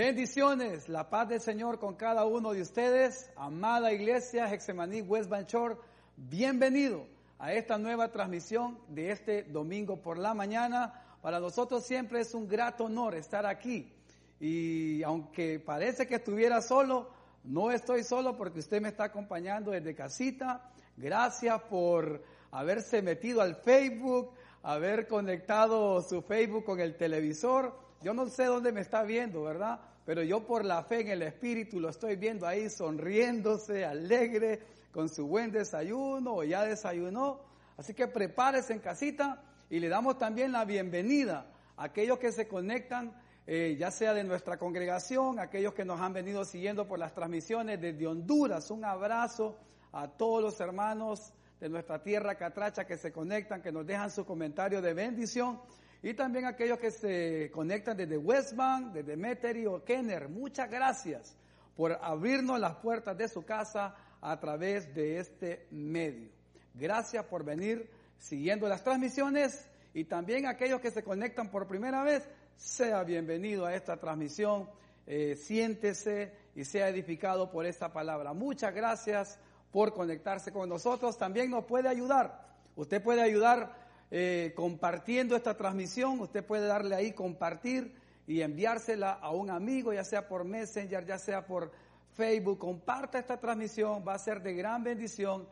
Bendiciones, la paz del Señor con cada uno de ustedes. Amada iglesia Hexemaní West Banchor, bienvenido a esta nueva transmisión de este domingo por la mañana. Para nosotros siempre es un grato honor estar aquí. Y aunque parece que estuviera solo, no estoy solo porque usted me está acompañando desde casita. Gracias por haberse metido al Facebook, haber conectado su Facebook con el televisor yo no sé dónde me está viendo, ¿verdad? Pero yo por la fe en el Espíritu lo estoy viendo ahí sonriéndose, alegre, con su buen desayuno o ya desayunó. Así que prepárese en casita y le damos también la bienvenida a aquellos que se conectan, eh, ya sea de nuestra congregación, aquellos que nos han venido siguiendo por las transmisiones desde Honduras. Un abrazo a todos los hermanos de nuestra tierra catracha que se conectan, que nos dejan su comentario de bendición y también aquellos que se conectan desde Westbank, desde Metairie o Kenner. Muchas gracias por abrirnos las puertas de su casa a través de este medio. Gracias por venir siguiendo las transmisiones y también aquellos que se conectan por primera vez, sea bienvenido a esta transmisión, eh, siéntese y sea edificado por esta palabra. Muchas gracias por conectarse con nosotros. También nos puede ayudar. Usted puede ayudar eh, compartiendo esta transmisión. Usted puede darle ahí compartir y enviársela a un amigo, ya sea por Messenger, ya sea por Facebook. Comparta esta transmisión, va a ser de gran bendición.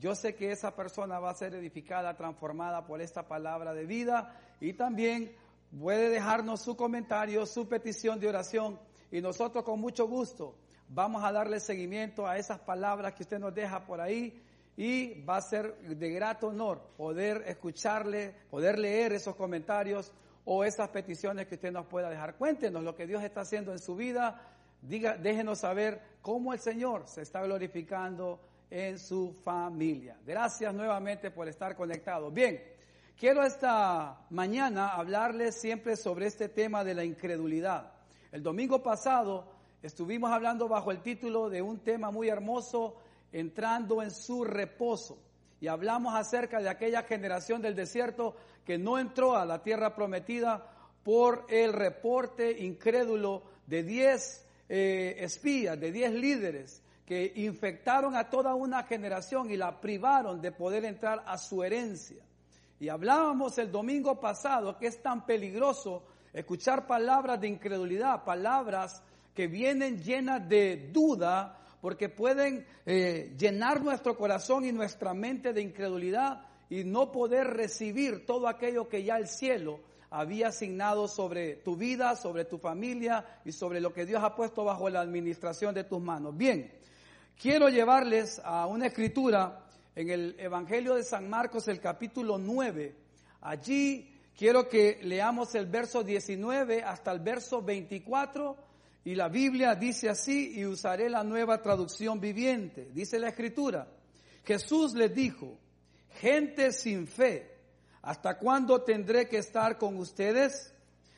Yo sé que esa persona va a ser edificada, transformada por esta palabra de vida y también puede dejarnos su comentario, su petición de oración y nosotros con mucho gusto vamos a darle seguimiento a esas palabras que usted nos deja por ahí y va a ser de grato honor poder escucharle, poder leer esos comentarios o esas peticiones que usted nos pueda dejar. Cuéntenos lo que Dios está haciendo en su vida, diga, déjenos saber cómo el Señor se está glorificando en su familia. Gracias nuevamente por estar conectados. Bien, quiero esta mañana hablarles siempre sobre este tema de la incredulidad. El domingo pasado estuvimos hablando bajo el título de un tema muy hermoso, entrando en su reposo. Y hablamos acerca de aquella generación del desierto que no entró a la tierra prometida por el reporte incrédulo de diez eh, espías, de diez líderes que infectaron a toda una generación y la privaron de poder entrar a su herencia. Y hablábamos el domingo pasado que es tan peligroso escuchar palabras de incredulidad, palabras que vienen llenas de duda, porque pueden eh, llenar nuestro corazón y nuestra mente de incredulidad y no poder recibir todo aquello que ya el cielo había asignado sobre tu vida, sobre tu familia y sobre lo que Dios ha puesto bajo la administración de tus manos. Bien, quiero llevarles a una escritura en el Evangelio de San Marcos, el capítulo 9. Allí quiero que leamos el verso 19 hasta el verso 24 y la Biblia dice así, y usaré la nueva traducción viviente. Dice la escritura, Jesús les dijo, gente sin fe, ¿hasta cuándo tendré que estar con ustedes?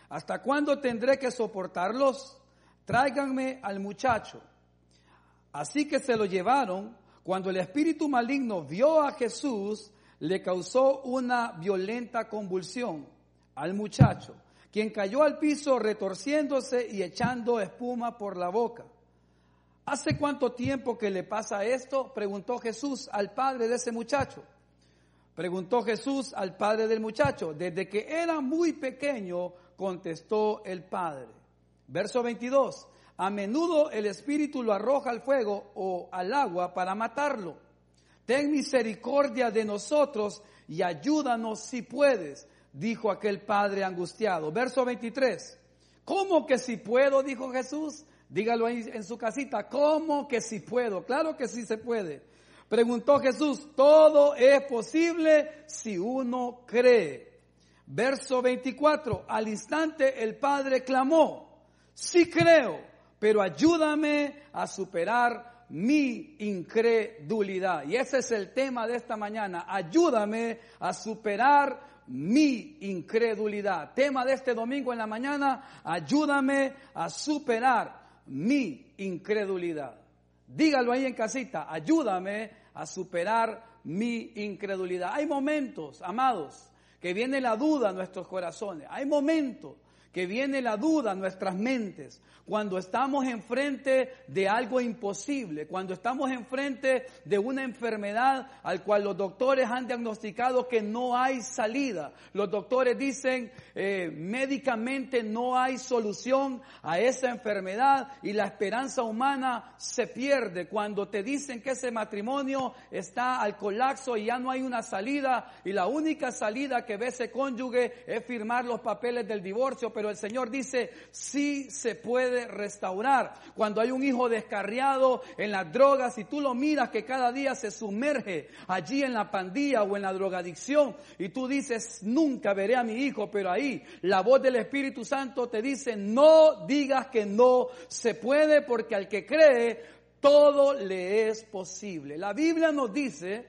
¿Hasta cuándo tendré que soportarlos? Tráiganme al muchacho. Así que se lo llevaron. Cuando el espíritu maligno vio a Jesús, le causó una violenta convulsión al muchacho quien cayó al piso retorciéndose y echando espuma por la boca. ¿Hace cuánto tiempo que le pasa esto? Preguntó Jesús al padre de ese muchacho. Preguntó Jesús al padre del muchacho. Desde que era muy pequeño, contestó el padre. Verso 22. A menudo el espíritu lo arroja al fuego o al agua para matarlo. Ten misericordia de nosotros y ayúdanos si puedes dijo aquel padre angustiado. Verso 23. ¿Cómo que si puedo? dijo Jesús. Dígalo en su casita. ¿Cómo que si puedo? Claro que sí se puede. Preguntó Jesús, todo es posible si uno cree. Verso 24, al instante el Padre clamó, sí creo, pero ayúdame a superar mi incredulidad. Y ese es el tema de esta mañana, ayúdame a superar mi incredulidad. Tema de este domingo en la mañana, ayúdame a superar mi incredulidad. Dígalo ahí en casita, ayúdame a superar mi incredulidad. Hay momentos, amados, que viene la duda a nuestros corazones. Hay momentos que viene la duda a nuestras mentes, cuando estamos enfrente de algo imposible, cuando estamos enfrente de una enfermedad al cual los doctores han diagnosticado que no hay salida. Los doctores dicen eh, médicamente no hay solución a esa enfermedad y la esperanza humana se pierde cuando te dicen que ese matrimonio está al colapso y ya no hay una salida y la única salida que ve ese cónyuge es firmar los papeles del divorcio, pero el Señor dice sí se puede restaurar. Cuando hay un hijo descarriado en las drogas y tú lo miras que cada día se sumerge allí en la pandilla o en la drogadicción y tú dices, nunca veré a mi hijo, pero ahí la voz del Espíritu Santo te dice, no digas que no se puede porque al que cree, todo le es posible. La Biblia nos dice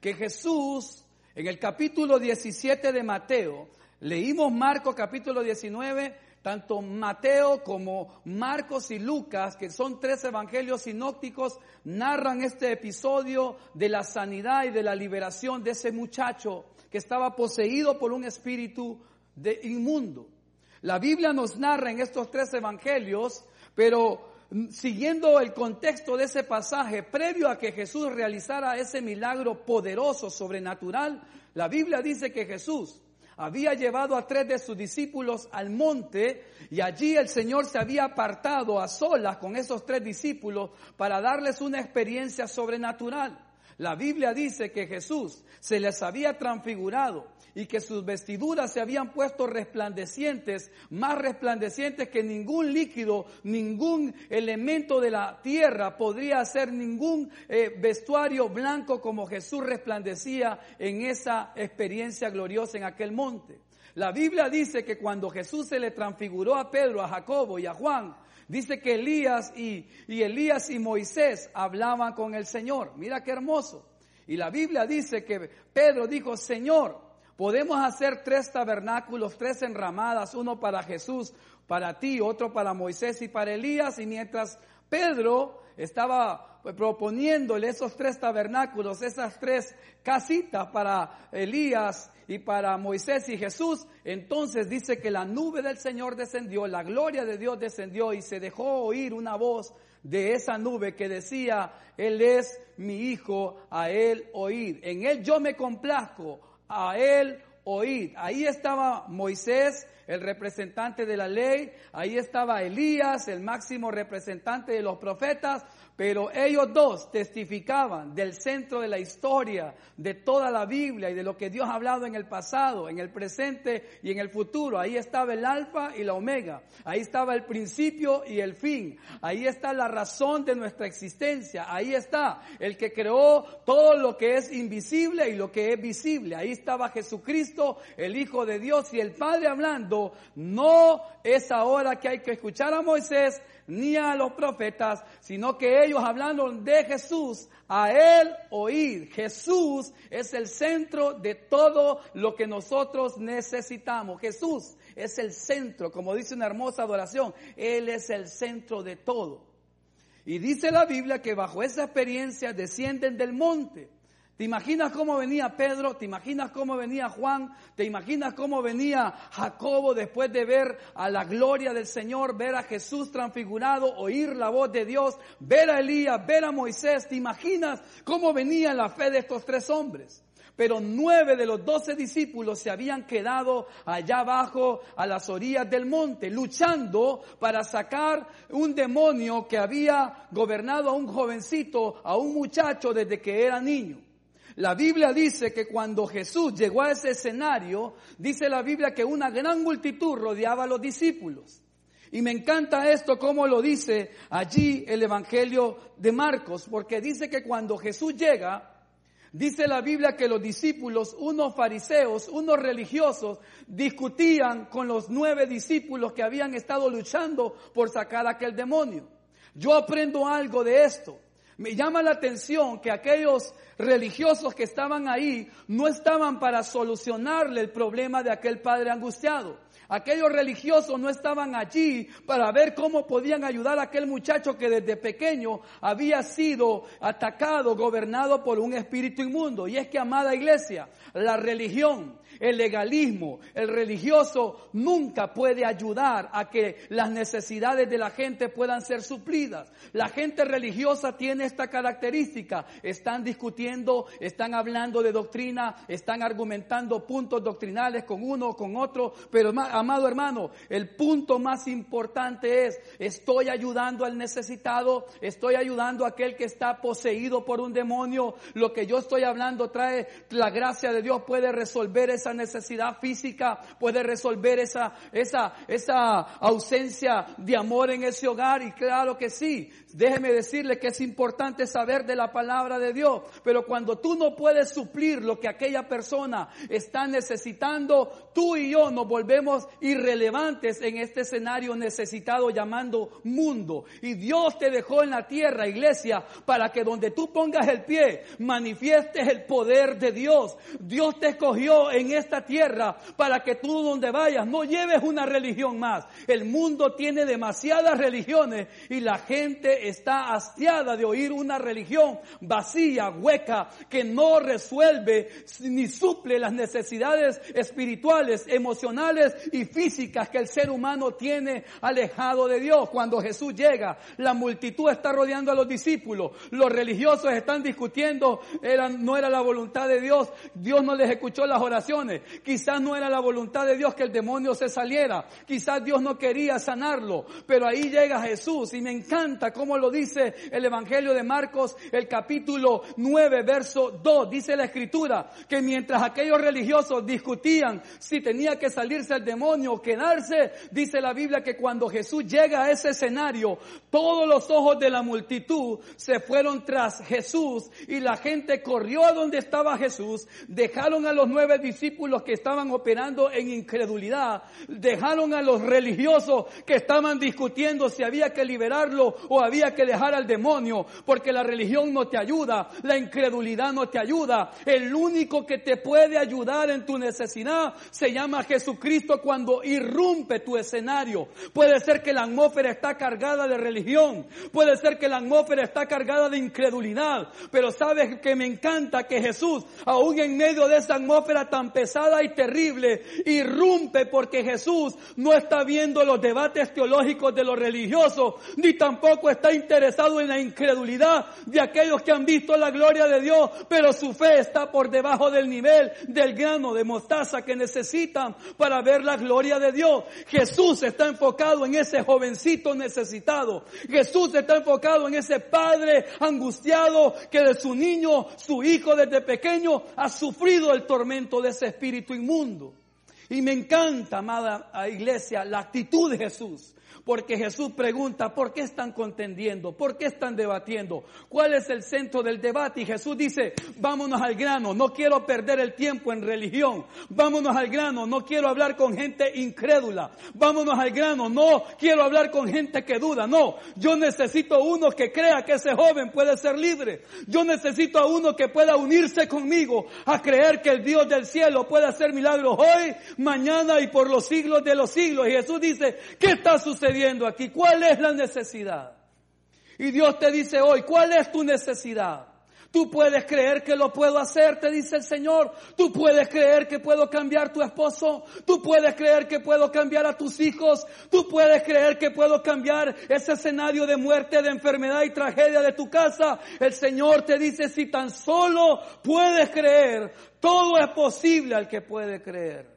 que Jesús, en el capítulo 17 de Mateo, leímos Marcos capítulo 19, tanto Mateo como Marcos y Lucas, que son tres evangelios sinópticos, narran este episodio de la sanidad y de la liberación de ese muchacho que estaba poseído por un espíritu de inmundo. La Biblia nos narra en estos tres evangelios, pero siguiendo el contexto de ese pasaje, previo a que Jesús realizara ese milagro poderoso, sobrenatural, la Biblia dice que Jesús había llevado a tres de sus discípulos al monte y allí el Señor se había apartado a solas con esos tres discípulos para darles una experiencia sobrenatural. La Biblia dice que Jesús se les había transfigurado y que sus vestiduras se habían puesto resplandecientes, más resplandecientes que ningún líquido, ningún elemento de la tierra podría hacer ningún eh, vestuario blanco como Jesús resplandecía en esa experiencia gloriosa en aquel monte. La Biblia dice que cuando Jesús se le transfiguró a Pedro, a Jacobo y a Juan, Dice que Elías y, Elías y Moisés hablaban con el Señor. Mira qué hermoso. Y la Biblia dice que Pedro dijo, Señor, podemos hacer tres tabernáculos, tres enramadas, uno para Jesús, para ti, otro para Moisés y para Elías. Y mientras Pedro estaba proponiéndole esos tres tabernáculos, esas tres casitas para Elías y para Moisés y Jesús, entonces dice que la nube del Señor descendió, la gloria de Dios descendió y se dejó oír una voz de esa nube que decía, Él es mi hijo, a Él oír. En Él yo me complazco, a Él oír. Ahí estaba Moisés, el representante de la ley, ahí estaba Elías, el máximo representante de los profetas, pero ellos dos testificaban del centro de la historia, de toda la Biblia y de lo que Dios ha hablado en el pasado, en el presente y en el futuro. Ahí estaba el alfa y la omega. Ahí estaba el principio y el fin. Ahí está la razón de nuestra existencia. Ahí está el que creó todo lo que es invisible y lo que es visible. Ahí estaba Jesucristo, el Hijo de Dios y el Padre hablando. No es ahora que hay que escuchar a Moisés, ni a los profetas, sino que ellos hablando de Jesús, a Él oír. Jesús es el centro de todo lo que nosotros necesitamos. Jesús es el centro, como dice una hermosa adoración, Él es el centro de todo. Y dice la Biblia que bajo esa experiencia descienden del monte. ¿Te imaginas cómo venía Pedro? ¿Te imaginas cómo venía Juan? ¿Te imaginas cómo venía Jacobo después de ver a la gloria del Señor, ver a Jesús transfigurado, oír la voz de Dios, ver a Elías, ver a Moisés? ¿Te imaginas cómo venía la fe de estos tres hombres? Pero nueve de los doce discípulos se habían quedado allá abajo a las orillas del monte, luchando para sacar un demonio que había gobernado a un jovencito, a un muchacho desde que era niño. La Biblia dice que cuando Jesús llegó a ese escenario, dice la Biblia que una gran multitud rodeaba a los discípulos. Y me encanta esto, como lo dice allí el Evangelio de Marcos, porque dice que cuando Jesús llega, dice la Biblia que los discípulos, unos fariseos, unos religiosos, discutían con los nueve discípulos que habían estado luchando por sacar aquel demonio. Yo aprendo algo de esto. Me llama la atención que aquellos religiosos que estaban ahí no estaban para solucionarle el problema de aquel padre angustiado. Aquellos religiosos no estaban allí para ver cómo podían ayudar a aquel muchacho que desde pequeño había sido atacado, gobernado por un espíritu inmundo. Y es que, amada iglesia, la religión el legalismo, el religioso nunca puede ayudar a que las necesidades de la gente puedan ser suplidas. La gente religiosa tiene esta característica. Están discutiendo, están hablando de doctrina, están argumentando puntos doctrinales con uno o con otro. Pero amado hermano, el punto más importante es, estoy ayudando al necesitado, estoy ayudando a aquel que está poseído por un demonio. Lo que yo estoy hablando trae la gracia de Dios, puede resolver esa necesidad física, puede resolver esa, esa, esa ausencia de amor en ese hogar. Y claro que sí, déjeme decirle que es importante saber de la palabra de Dios. Pero cuando tú no puedes suplir lo que aquella persona está necesitando, tú y yo nos volvemos irrelevantes en este escenario necesitado llamando mundo. Y Dios te dejó en la tierra, iglesia, para que donde tú pongas el pie, manifiestes el poder de Dios. Dios te escogió en esta tierra para que tú donde vayas no lleves una religión más. El mundo tiene demasiadas religiones y la gente está hastiada de oír una religión vacía, hueca, que no resuelve ni suple las necesidades espirituales, emocionales y físicas que el ser humano tiene alejado de Dios. Cuando Jesús llega, la multitud está rodeando a los discípulos, los religiosos están discutiendo, era, no era la voluntad de Dios, Dios no les escuchó las oraciones, Quizás no era la voluntad de Dios que el demonio se saliera. Quizás Dios no quería sanarlo. Pero ahí llega Jesús y me encanta cómo lo dice el Evangelio de Marcos, el capítulo 9, verso 2. Dice la escritura que mientras aquellos religiosos discutían si tenía que salirse el demonio o quedarse, dice la Biblia que cuando Jesús llega a ese escenario, todos los ojos de la multitud se fueron tras Jesús y la gente corrió a donde estaba Jesús, dejaron a los nueve discípulos los que estaban operando en incredulidad, dejaron a los religiosos que estaban discutiendo si había que liberarlo o había que dejar al demonio, porque la religión no te ayuda, la incredulidad no te ayuda. El único que te puede ayudar en tu necesidad se llama Jesucristo cuando irrumpe tu escenario. Puede ser que la atmósfera está cargada de religión, puede ser que la atmósfera está cargada de incredulidad, pero sabes que me encanta que Jesús, aún en medio de esa atmósfera tan pesada, y terrible irrumpe porque Jesús no está viendo los debates teológicos de los religiosos, ni tampoco está interesado en la incredulidad de aquellos que han visto la gloria de Dios, pero su fe está por debajo del nivel del grano de mostaza que necesitan para ver la gloria de Dios. Jesús está enfocado en ese jovencito necesitado. Jesús está enfocado en ese padre angustiado que de su niño, su hijo desde pequeño, ha sufrido el tormento de ese espíritu inmundo. Y me encanta, amada iglesia, la actitud de Jesús. Porque Jesús pregunta, ¿por qué están contendiendo? ¿Por qué están debatiendo? ¿Cuál es el centro del debate? Y Jesús dice, vámonos al grano, no quiero perder el tiempo en religión. Vámonos al grano, no quiero hablar con gente incrédula. Vámonos al grano, no quiero hablar con gente que duda. No, yo necesito uno que crea que ese joven puede ser libre. Yo necesito a uno que pueda unirse conmigo a creer que el Dios del cielo puede hacer milagros hoy, mañana y por los siglos de los siglos. Y Jesús dice, ¿qué está sucediendo? Viendo aquí? ¿Cuál es la necesidad? Y Dios te dice hoy, ¿cuál es tu necesidad? Tú puedes creer que lo puedo hacer, te dice el Señor. Tú puedes creer que puedo cambiar tu esposo. Tú puedes creer que puedo cambiar a tus hijos. Tú puedes creer que puedo cambiar ese escenario de muerte, de enfermedad y tragedia de tu casa. El Señor te dice, si tan solo puedes creer, todo es posible al que puede creer.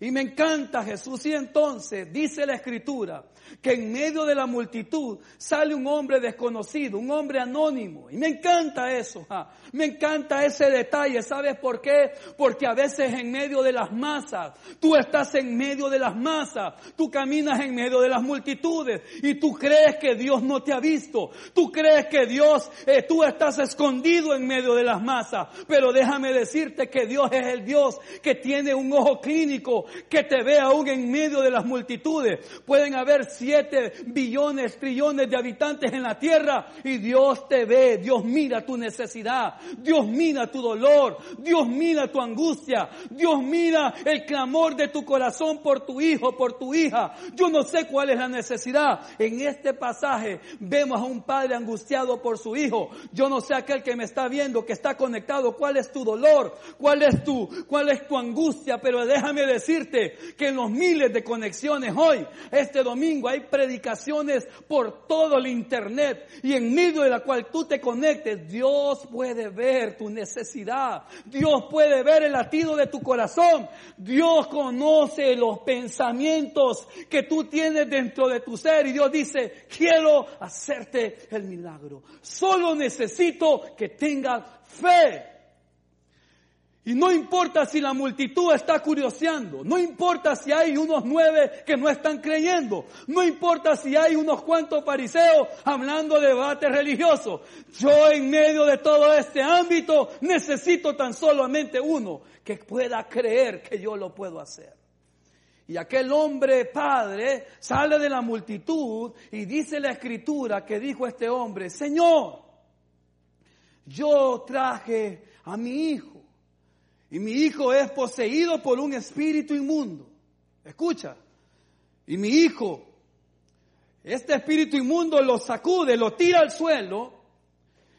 Y me encanta Jesús. Y entonces dice la escritura que en medio de la multitud sale un hombre desconocido, un hombre anónimo. Y me encanta eso. Me encanta ese detalle. ¿Sabes por qué? Porque a veces en medio de las masas, tú estás en medio de las masas, tú caminas en medio de las multitudes y tú crees que Dios no te ha visto. Tú crees que Dios, eh, tú estás escondido en medio de las masas. Pero déjame decirte que Dios es el Dios que tiene un ojo clínico que te ve aún en medio de las multitudes. Pueden haber siete billones, trillones de habitantes en la tierra y Dios te ve, Dios mira tu necesidad, Dios mira tu dolor, Dios mira tu angustia, Dios mira el clamor de tu corazón por tu hijo, por tu hija. Yo no sé cuál es la necesidad. En este pasaje vemos a un padre angustiado por su hijo. Yo no sé aquel que me está viendo, que está conectado, cuál es tu dolor, cuál es tu, cuál es tu angustia, pero déjame decirte que en los miles de conexiones hoy, este domingo, hay predicaciones por todo el internet y en medio de la cual tú te conectes, Dios puede ver tu necesidad, Dios puede ver el latido de tu corazón, Dios conoce los pensamientos que tú tienes dentro de tu ser y Dios dice, quiero hacerte el milagro. Solo necesito que tengas fe. Y no importa si la multitud está curioseando, no importa si hay unos nueve que no están creyendo, no importa si hay unos cuantos fariseos hablando de debate religioso. Yo en medio de todo este ámbito necesito tan solamente uno que pueda creer que yo lo puedo hacer. Y aquel hombre padre sale de la multitud y dice la escritura que dijo este hombre, Señor, yo traje a mi hijo y mi hijo es poseído por un espíritu inmundo. Escucha. Y mi hijo, este espíritu inmundo lo sacude, lo tira al suelo.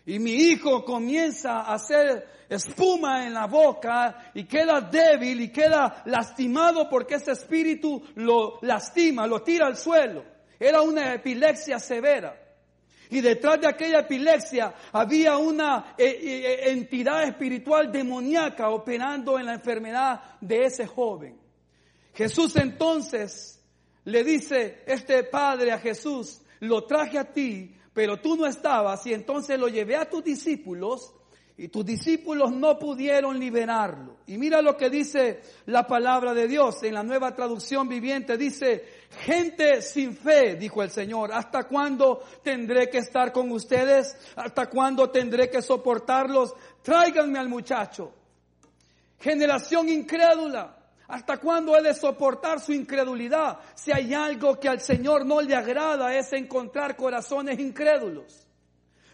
Y mi hijo comienza a hacer espuma en la boca y queda débil y queda lastimado porque este espíritu lo lastima, lo tira al suelo. Era una epilepsia severa. Y detrás de aquella epilepsia había una eh, eh, entidad espiritual demoníaca operando en la enfermedad de ese joven. Jesús entonces le dice este padre a Jesús, lo traje a ti, pero tú no estabas y entonces lo llevé a tus discípulos y tus discípulos no pudieron liberarlo. Y mira lo que dice la palabra de Dios en la nueva traducción viviente. Dice, gente sin fe, dijo el Señor, ¿hasta cuándo tendré que estar con ustedes? ¿Hasta cuándo tendré que soportarlos? Tráiganme al muchacho. Generación incrédula. ¿Hasta cuándo he de soportar su incredulidad? Si hay algo que al Señor no le agrada es encontrar corazones incrédulos.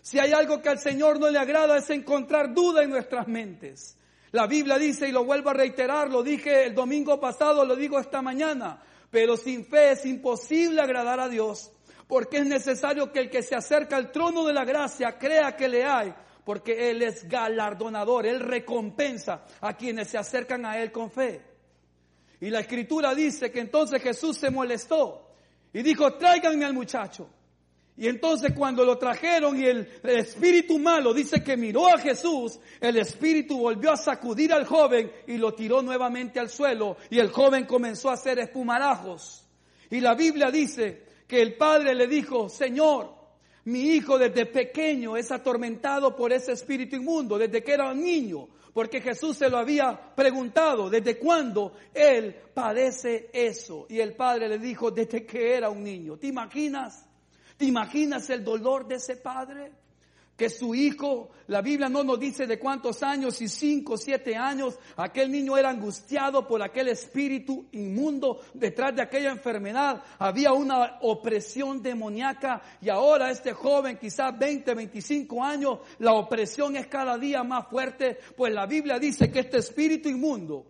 Si hay algo que al Señor no le agrada es encontrar duda en nuestras mentes. La Biblia dice, y lo vuelvo a reiterar, lo dije el domingo pasado, lo digo esta mañana, pero sin fe es imposible agradar a Dios, porque es necesario que el que se acerca al trono de la gracia crea que le hay, porque Él es galardonador, Él recompensa a quienes se acercan a Él con fe. Y la escritura dice que entonces Jesús se molestó y dijo, tráiganme al muchacho. Y entonces cuando lo trajeron y el, espíritu malo dice que miró a Jesús, el espíritu volvió a sacudir al joven y lo tiró nuevamente al suelo y el joven comenzó a hacer espumarajos. Y la Biblia dice que el padre le dijo, Señor, mi hijo desde pequeño es atormentado por ese espíritu inmundo, desde que era un niño, porque Jesús se lo había preguntado, ¿desde cuándo él padece eso? Y el padre le dijo, desde que era un niño. ¿Te imaginas? ¿Te imaginas el dolor de ese padre? Que su hijo, la Biblia no nos dice de cuántos años, si cinco, siete años, aquel niño era angustiado por aquel espíritu inmundo detrás de aquella enfermedad. Había una opresión demoníaca y ahora este joven, quizás 20, 25 años, la opresión es cada día más fuerte, pues la Biblia dice que este espíritu inmundo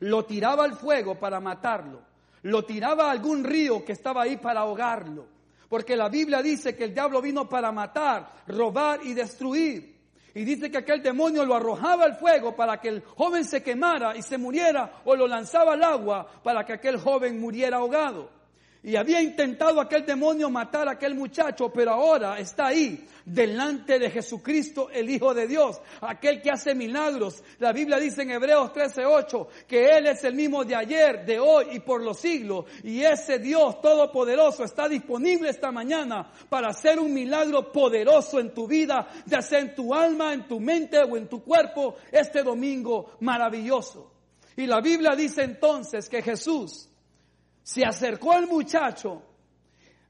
lo tiraba al fuego para matarlo, lo tiraba a algún río que estaba ahí para ahogarlo porque la Biblia dice que el diablo vino para matar, robar y destruir. Y dice que aquel demonio lo arrojaba al fuego para que el joven se quemara y se muriera o lo lanzaba al agua para que aquel joven muriera ahogado. Y había intentado aquel demonio matar a aquel muchacho, pero ahora está ahí, delante de Jesucristo, el Hijo de Dios, aquel que hace milagros. La Biblia dice en Hebreos 13:8 que Él es el mismo de ayer, de hoy y por los siglos. Y ese Dios todopoderoso está disponible esta mañana para hacer un milagro poderoso en tu vida, ya sea en tu alma, en tu mente o en tu cuerpo, este domingo maravilloso. Y la Biblia dice entonces que Jesús, se acercó al muchacho,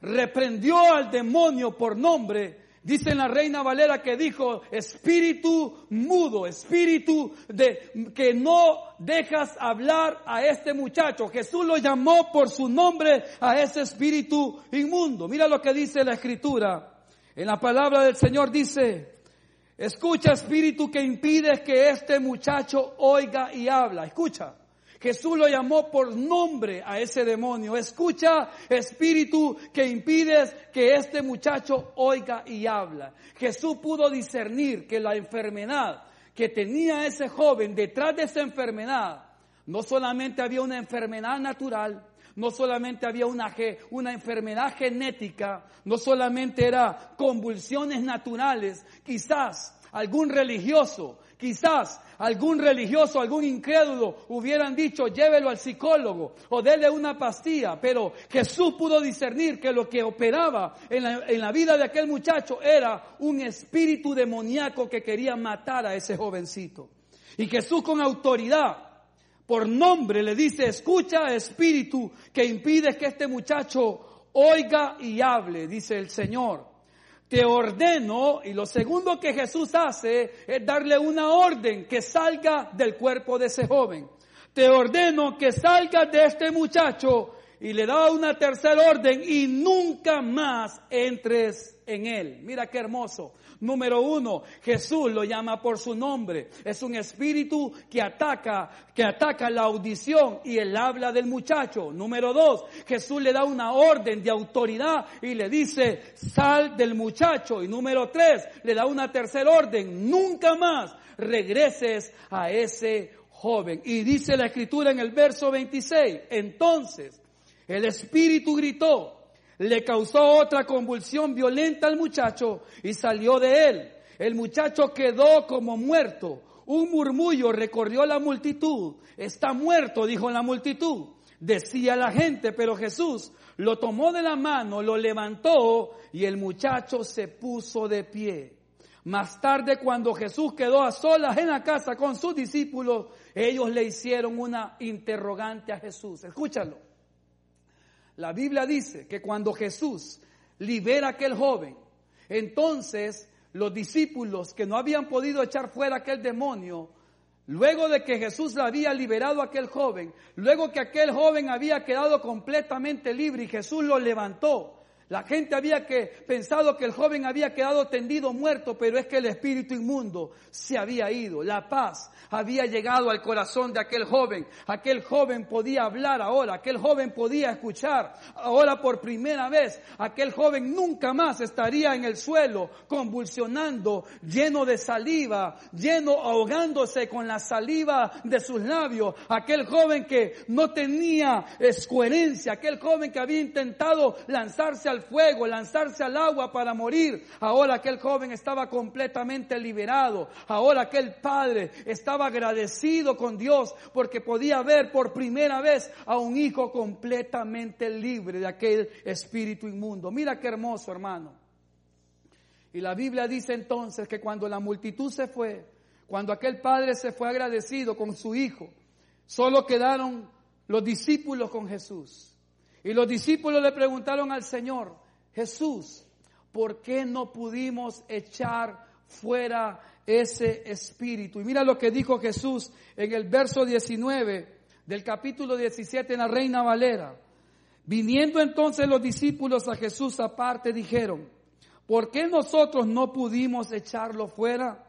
reprendió al demonio por nombre Dice la Reina Valera que dijo espíritu mudo, espíritu de que no dejas hablar a este muchacho. Jesús lo llamó por su nombre a ese espíritu inmundo. Mira lo que dice la escritura. En la palabra del Señor dice, escucha espíritu que impide que este muchacho oiga y habla. Escucha. Jesús lo llamó por nombre a ese demonio. Escucha, espíritu, que impides que este muchacho oiga y habla. Jesús pudo discernir que la enfermedad que tenía ese joven detrás de esa enfermedad, no solamente había una enfermedad natural, no solamente había una, una enfermedad genética, no solamente era convulsiones naturales, quizás algún religioso Quizás algún religioso, algún incrédulo hubieran dicho, llévelo al psicólogo o déle una pastilla, pero Jesús pudo discernir que lo que operaba en la, en la vida de aquel muchacho era un espíritu demoníaco que quería matar a ese jovencito. Y Jesús con autoridad, por nombre, le dice, escucha espíritu que impide que este muchacho oiga y hable, dice el Señor te ordeno, y lo segundo que Jesús hace es darle una orden que salga del cuerpo de ese joven. Te ordeno que salgas de este muchacho y le da una tercera orden y nunca más entres en él. Mira qué hermoso. Número uno, Jesús lo llama por su nombre. Es un espíritu que ataca, que ataca la audición y el habla del muchacho. Número dos, Jesús le da una orden de autoridad y le dice, sal del muchacho. Y número tres, le da una tercera orden, nunca más regreses a ese joven. Y dice la escritura en el verso 26, entonces el espíritu gritó, le causó otra convulsión violenta al muchacho y salió de él. El muchacho quedó como muerto. Un murmullo recorrió la multitud. Está muerto, dijo la multitud. Decía la gente, pero Jesús lo tomó de la mano, lo levantó y el muchacho se puso de pie. Más tarde, cuando Jesús quedó a solas en la casa con sus discípulos, ellos le hicieron una interrogante a Jesús. Escúchalo. La Biblia dice que cuando Jesús libera a aquel joven, entonces los discípulos que no habían podido echar fuera aquel demonio, luego de que Jesús le había liberado a aquel joven, luego que aquel joven había quedado completamente libre y Jesús lo levantó, la gente había que, pensado que el joven había quedado tendido muerto, pero es que el espíritu inmundo se había ido. La paz había llegado al corazón de aquel joven. Aquel joven podía hablar ahora, aquel joven podía escuchar. Ahora por primera vez, aquel joven nunca más estaría en el suelo convulsionando, lleno de saliva, lleno ahogándose con la saliva de sus labios. Aquel joven que no tenía coherencia, aquel joven que había intentado lanzarse al fuego, lanzarse al agua para morir. Ahora aquel joven estaba completamente liberado. Ahora aquel padre estaba agradecido con Dios porque podía ver por primera vez a un hijo completamente libre de aquel espíritu inmundo. Mira qué hermoso, hermano. Y la Biblia dice entonces que cuando la multitud se fue, cuando aquel padre se fue agradecido con su hijo, solo quedaron los discípulos con Jesús. Y los discípulos le preguntaron al Señor, Jesús, ¿por qué no pudimos echar fuera ese espíritu? Y mira lo que dijo Jesús en el verso 19 del capítulo 17 en la Reina Valera. Viniendo entonces los discípulos a Jesús aparte, dijeron, ¿por qué nosotros no pudimos echarlo fuera?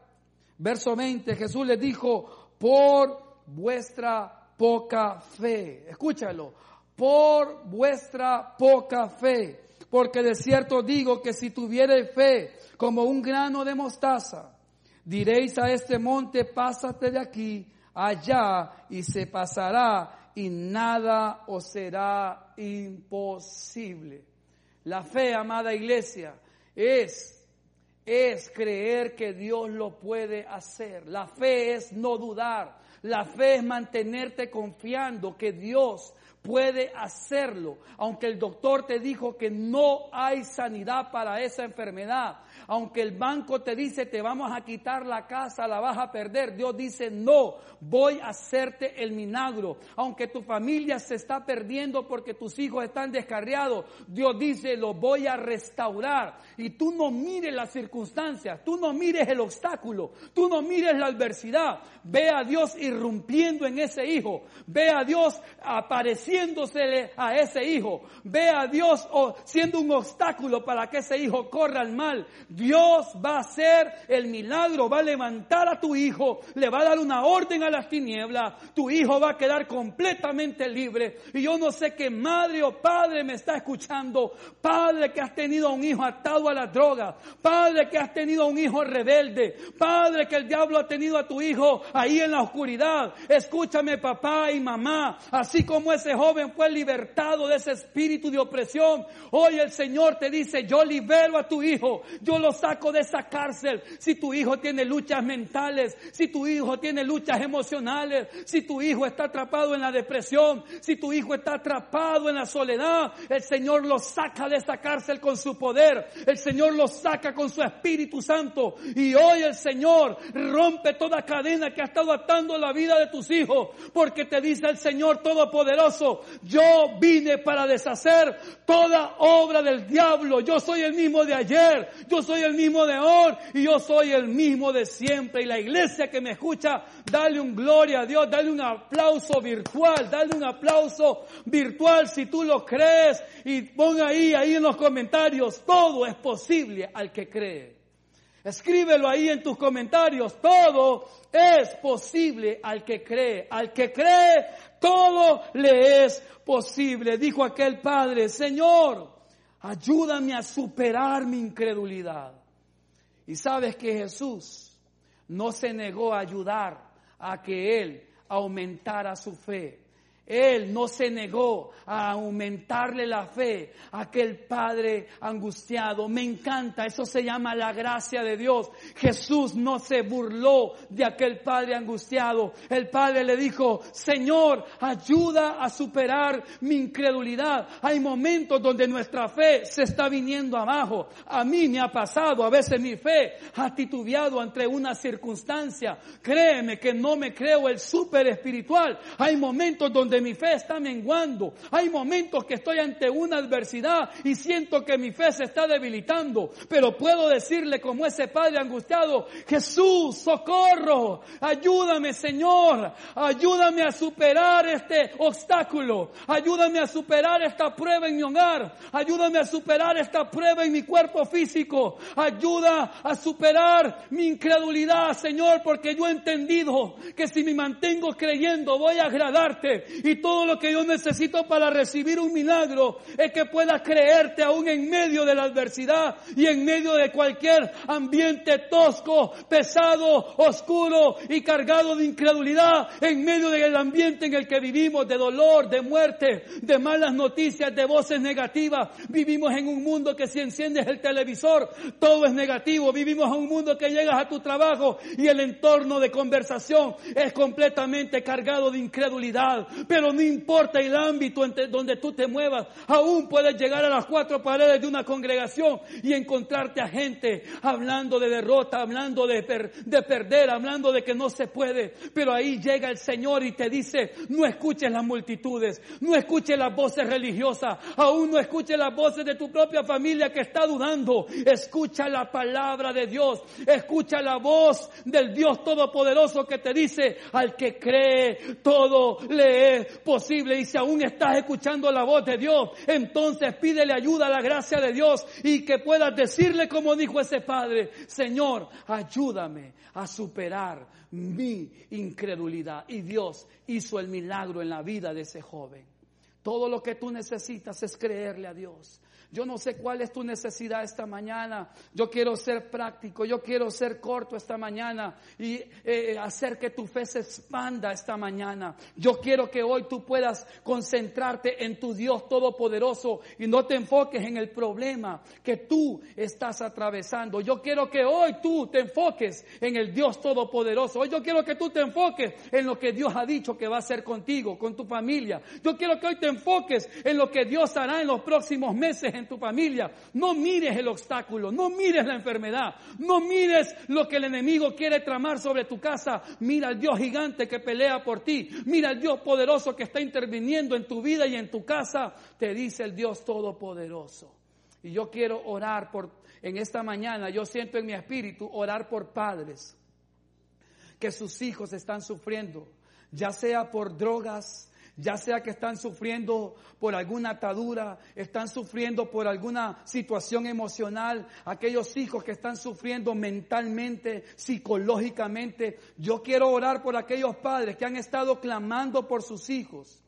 Verso 20, Jesús les dijo, por vuestra poca fe. Escúchalo, por vuestra poca fe. Porque de cierto digo que si tuvierais fe como un grano de mostaza, diréis a este monte, pásate de aquí allá y se pasará y nada os será imposible. La fe, amada iglesia, es es creer que Dios lo puede hacer. La fe es no dudar. La fe es mantenerte confiando que Dios puede hacerlo. Aunque el doctor te dijo que no hay sanidad para esa enfermedad, aunque el banco te dice te vamos a quitar la casa, la vas a perder, Dios dice no, voy a hacerte el milagro. Aunque tu familia se está perdiendo porque tus hijos están descarriados, Dios dice lo voy a restaurar. Y tú no mires las circunstancias, tú no mires el obstáculo, tú no mires la adversidad. Ve a Dios irrumpiendo en ese hijo, ve a Dios apareciéndosele a ese hijo, ve a Dios siendo un obstáculo para que ese hijo corra al mal. Dios va a hacer el milagro, va a levantar a tu hijo, le va a dar una orden a las tinieblas, tu hijo va a quedar completamente libre. Y yo no sé qué madre o padre me está escuchando, padre que has tenido a un hijo atado a la droga, padre que has tenido a un hijo rebelde, padre que el diablo ha tenido a tu hijo ahí en la oscuridad. Escúchame papá y mamá, así como ese joven fue libertado de ese espíritu de opresión, hoy el Señor te dice, yo libero a tu hijo, yo lo saco de esa cárcel. Si tu hijo tiene luchas mentales, si tu hijo tiene luchas emocionales, si tu hijo está atrapado en la depresión, si tu hijo está atrapado en la soledad, el Señor lo saca de esa cárcel con su poder. El Señor lo saca con su Espíritu Santo. Y hoy el Señor rompe toda cadena que ha estado atando la vida de tus hijos. Porque te dice el Señor Todopoderoso, yo vine para deshacer toda obra del diablo. Yo soy el mismo de ayer. Yo soy el mismo de hoy y yo soy el mismo de siempre. Y la iglesia que me escucha, dale un gloria a Dios, dale un aplauso virtual, dale un aplauso virtual si tú lo crees y pon ahí, ahí en los comentarios, todo es posible al que cree. Escríbelo ahí en tus comentarios, todo es posible al que cree, al que cree, todo le es posible. Dijo aquel padre, Señor, ayúdame a superar mi incredulidad. Y sabes que Jesús no se negó a ayudar a que Él aumentara su fe. Él no se negó a aumentarle la fe a aquel padre angustiado. Me encanta, eso se llama la gracia de Dios. Jesús no se burló de aquel padre angustiado. El padre le dijo, Señor, ayuda a superar mi incredulidad. Hay momentos donde nuestra fe se está viniendo abajo. A mí me ha pasado, a veces mi fe ha titubeado ante una circunstancia. Créeme que no me creo el súper espiritual. Hay momentos donde mi fe está menguando. Hay momentos que estoy ante una adversidad y siento que mi fe se está debilitando. Pero puedo decirle como ese padre angustiado, Jesús, socorro, ayúdame Señor, ayúdame a superar este obstáculo, ayúdame a superar esta prueba en mi hogar, ayúdame a superar esta prueba en mi cuerpo físico, ayuda a superar mi incredulidad, Señor, porque yo he entendido que si me mantengo creyendo voy a agradarte y todo lo que yo necesito para recibir un milagro es que pueda creerte aún en medio de la adversidad y en medio de cualquier ambiente tosco, pesado, oscuro y cargado de incredulidad, en medio del ambiente en el que vivimos, de dolor, de muerte, de malas noticias, de voces negativas. Vivimos en un mundo que si enciendes el televisor, todo es negativo. Vivimos en un mundo que llegas a tu trabajo y el entorno de conversación es completamente cargado de incredulidad. Pero no importa el ámbito donde tú te muevas, aún puedes llegar a las cuatro paredes de una congregación y encontrarte a gente hablando de derrota, hablando de, de perder, hablando de que no se puede. Pero ahí llega el Señor y te dice, no escuches las multitudes, no escuches las voces religiosas, aún no escuches las voces de tu propia familia que está dudando. Escucha la palabra de Dios, escucha la voz del Dios Todopoderoso que te dice, al que cree, todo le es posible. Y si aún estás escuchando la voz de Dios, entonces pídele ayuda a la gracia de Dios y que puedas decirle como dijo ese padre, Señor, ayúdame a superar mi incredulidad. Y Dios hizo el milagro en la vida de ese joven. Todo lo que tú necesitas es creerle a Dios. Yo no sé cuál es tu necesidad esta mañana. Yo quiero ser práctico, yo quiero ser corto esta mañana y eh, hacer que tu fe se expanda esta mañana. Yo quiero que hoy tú puedas concentrarte en tu Dios Todopoderoso y no te enfoques en el problema que tú estás atravesando. Yo quiero que hoy tú te enfoques en el Dios Todopoderoso. Hoy yo quiero que tú te enfoques en lo que Dios ha dicho que va a hacer contigo, con tu familia. Yo quiero que hoy te enfoques en lo que Dios hará en los próximos meses tu familia. No mires el obstáculo, no mires la enfermedad, no mires lo que el enemigo quiere tramar sobre tu casa. Mira al Dios gigante que pelea por ti. Mira al Dios poderoso que está interviniendo en tu vida y en tu casa. Te dice el Dios todopoderoso. Y yo quiero orar por, en esta mañana, yo siento en mi espíritu orar por padres que sus hijos están sufriendo, ya sea por drogas, ya sea que están sufriendo por alguna atadura, están sufriendo por alguna situación emocional, aquellos hijos que están sufriendo mentalmente, psicológicamente. Yo quiero orar por aquellos padres que han estado clamando por sus hijos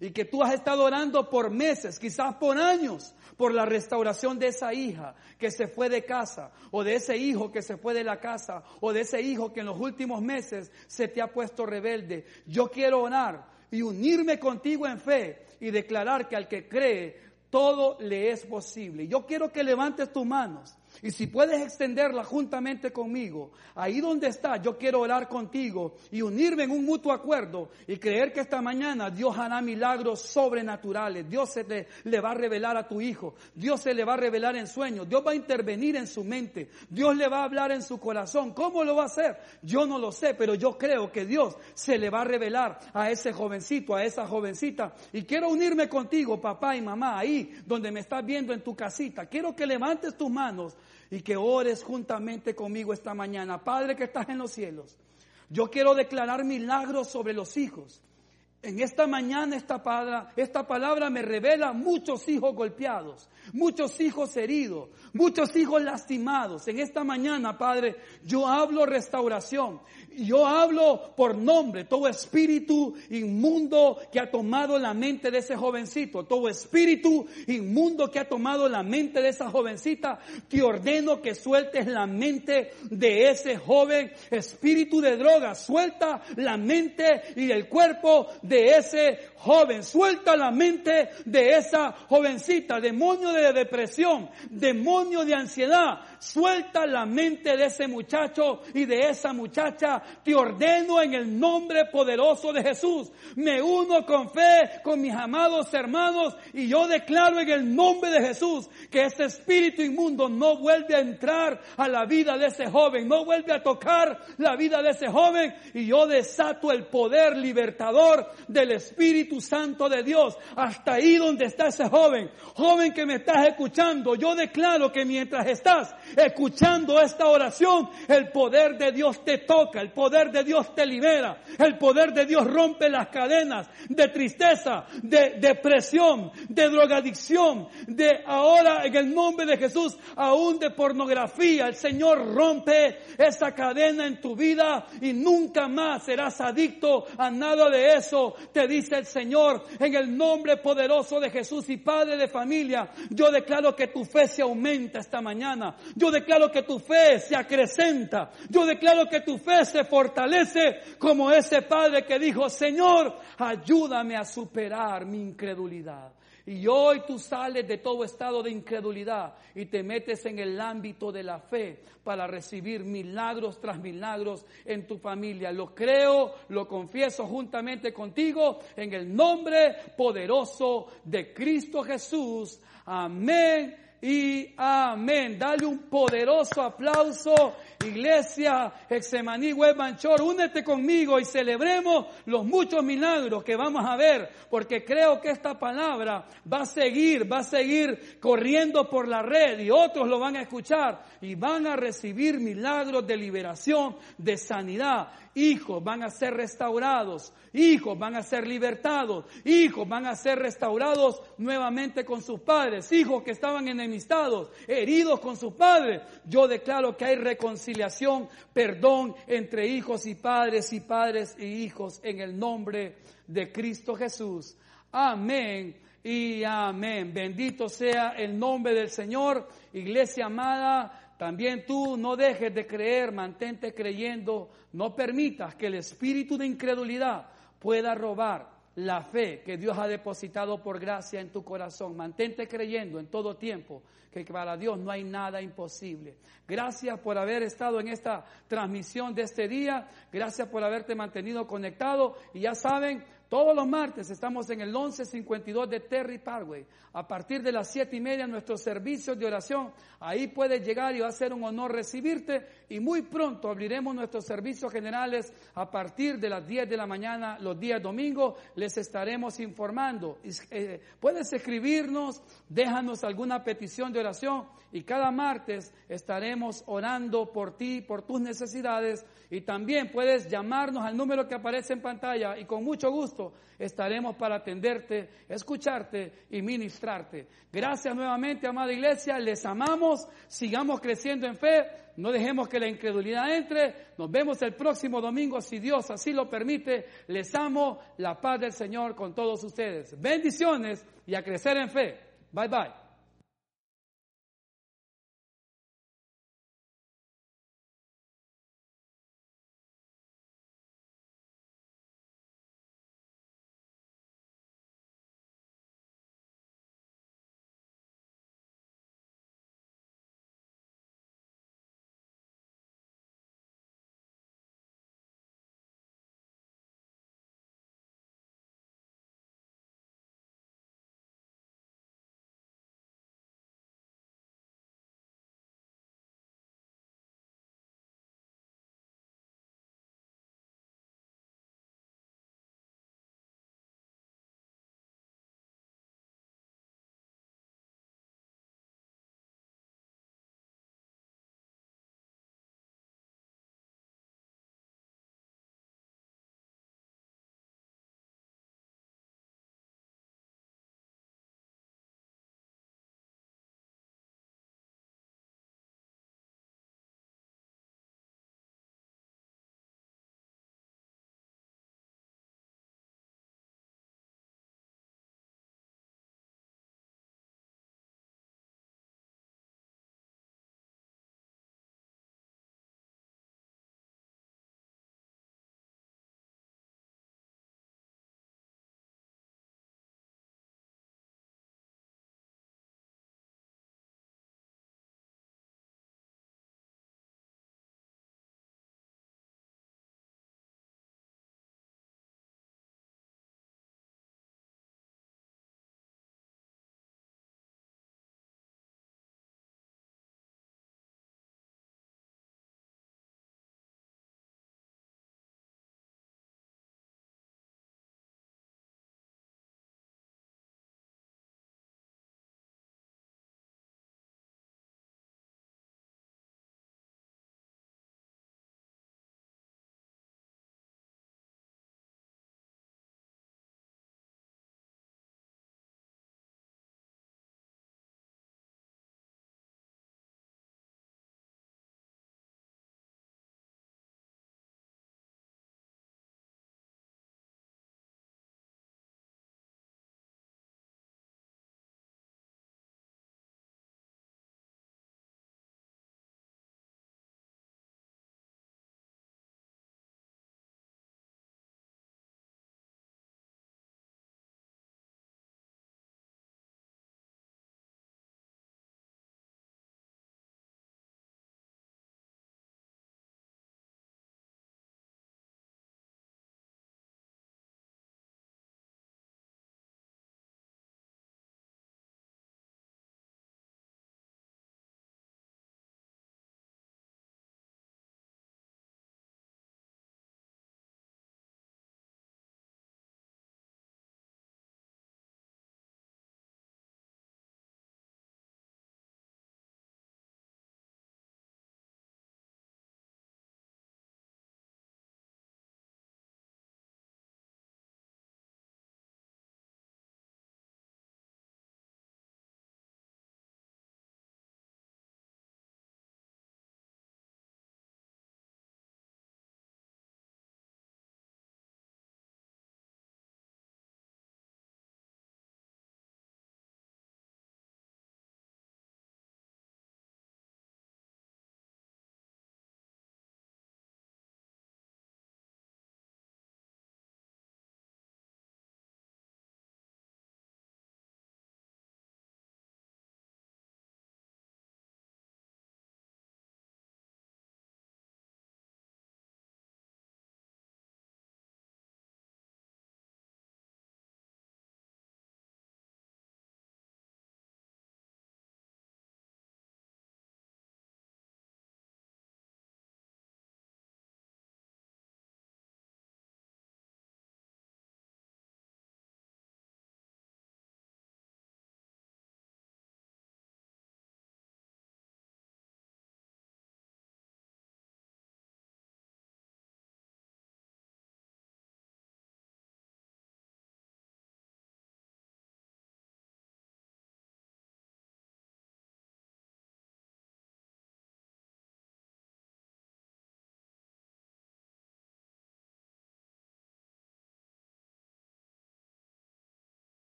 y que tú has estado orando por meses, quizás por años, por la restauración de esa hija que se fue de casa, o de ese hijo que se fue de la casa, o de ese hijo que en los últimos meses se te ha puesto rebelde. Yo quiero orar y unirme contigo en fe y declarar que al que cree, todo le es posible. Yo quiero que levantes tus manos y si puedes extenderla juntamente conmigo, ahí donde estás, yo quiero orar contigo y unirme en un mutuo acuerdo y creer que esta mañana Dios hará milagros sobrenaturales. Dios se le, va a revelar a tu hijo. Dios se le va a revelar en sueños. Dios va a intervenir en su mente. Dios le va a hablar en su corazón. ¿Cómo lo va a hacer? Yo no lo sé, pero yo creo que Dios se le va a revelar a ese jovencito, a esa jovencita. Y quiero unirme contigo, papá y mamá, ahí donde me estás viendo en tu casita. Quiero que levantes tus manos y que ores juntamente conmigo esta mañana. Padre que estás en los cielos, yo quiero declarar milagros sobre los hijos. En esta mañana esta palabra, esta palabra me revela muchos hijos golpeados, muchos hijos heridos, muchos hijos lastimados. En esta mañana, Padre, yo hablo restauración. Yo hablo por nombre, todo espíritu inmundo que ha tomado la mente de ese jovencito, todo espíritu inmundo que ha tomado la mente de esa jovencita, te ordeno que sueltes la mente de ese joven, espíritu de droga, suelta la mente y el cuerpo de ese joven, suelta la mente de esa jovencita, demonio de depresión, demonio de ansiedad, suelta la mente de ese muchacho y de esa muchacha, te ordeno en el nombre poderoso de Jesús, me uno con fe con mis amados hermanos y yo declaro en el nombre de Jesús que este espíritu inmundo no vuelve a entrar a la vida de ese joven, no vuelve a tocar la vida de ese joven. Y yo desato el poder libertador del Espíritu Santo de Dios. Hasta ahí donde está ese joven. Joven que me estás escuchando, yo declaro que mientras estás escuchando esta oración, el poder de Dios te toca, el poder de Dios te libera, el poder de Dios rompe las cadenas de tristeza, de depresión, de drogadicción, de ahora en el nombre de Jesús, aún de pornografía. El Señor rompe esa cadena en tu vida y nunca más serás adicto a nada de eso te dice el Señor, en el nombre poderoso de Jesús y Padre de familia, yo declaro que tu fe se aumenta esta mañana. Yo declaro que tu fe se acrecenta. Yo declaro que tu fe se fortalece como ese Padre que dijo, Señor, ayúdame a superar mi incredulidad. Y hoy tú sales de todo estado de incredulidad y te metes en el ámbito de la fe para recibir milagros tras milagros en tu familia. Lo creo, lo confieso juntamente contigo en el nombre poderoso de Cristo Jesús. Amén y amén. Dale un poderoso aplauso, iglesia Hexemaní Web Manchor. Únete conmigo y celebremos los muchos milagros que vamos a ver, porque creo que esta palabra va a seguir, va a seguir corriendo por la red y otros lo van a escuchar y van a recibir milagros de liberación, de sanidad hijos van a ser restaurados, hijos van a ser libertados, hijos van a ser restaurados nuevamente con sus padres, hijos que estaban enemistados, heridos con sus padres. Yo declaro que hay reconciliación, perdón entre hijos y padres y padres y hijos en el nombre de Cristo Jesús. Amén y amén. Bendito sea el nombre del Señor. Iglesia amada, también tú no dejes de creer, mantente creyendo, no permitas que el espíritu de incredulidad pueda robar la fe que Dios ha depositado por gracia en tu corazón. Mantente creyendo en todo tiempo que para Dios no hay nada imposible. Gracias por haber estado en esta transmisión de este día. Gracias por haberte mantenido conectado. Y ya saben, todos los martes estamos en el 1152 de Terry Parkway. A partir de las siete y media nuestros servicios de oración. Ahí puedes llegar y va a ser un honor recibirte. Y muy pronto abriremos nuestros servicios generales a partir de las 10 de la mañana los días domingos. Les estaremos informando. Eh, puedes escribirnos, déjanos alguna petición de oración y cada martes estaremos orando por ti, por tus necesidades y también puedes llamarnos al número que aparece en pantalla y con mucho estaremos para atenderte, escucharte y ministrarte. Gracias nuevamente, amada iglesia, les amamos, sigamos creciendo en fe, no dejemos que la incredulidad entre, nos vemos el próximo domingo si Dios así lo permite, les amo, la paz del Señor con todos ustedes. Bendiciones y a crecer en fe. Bye bye.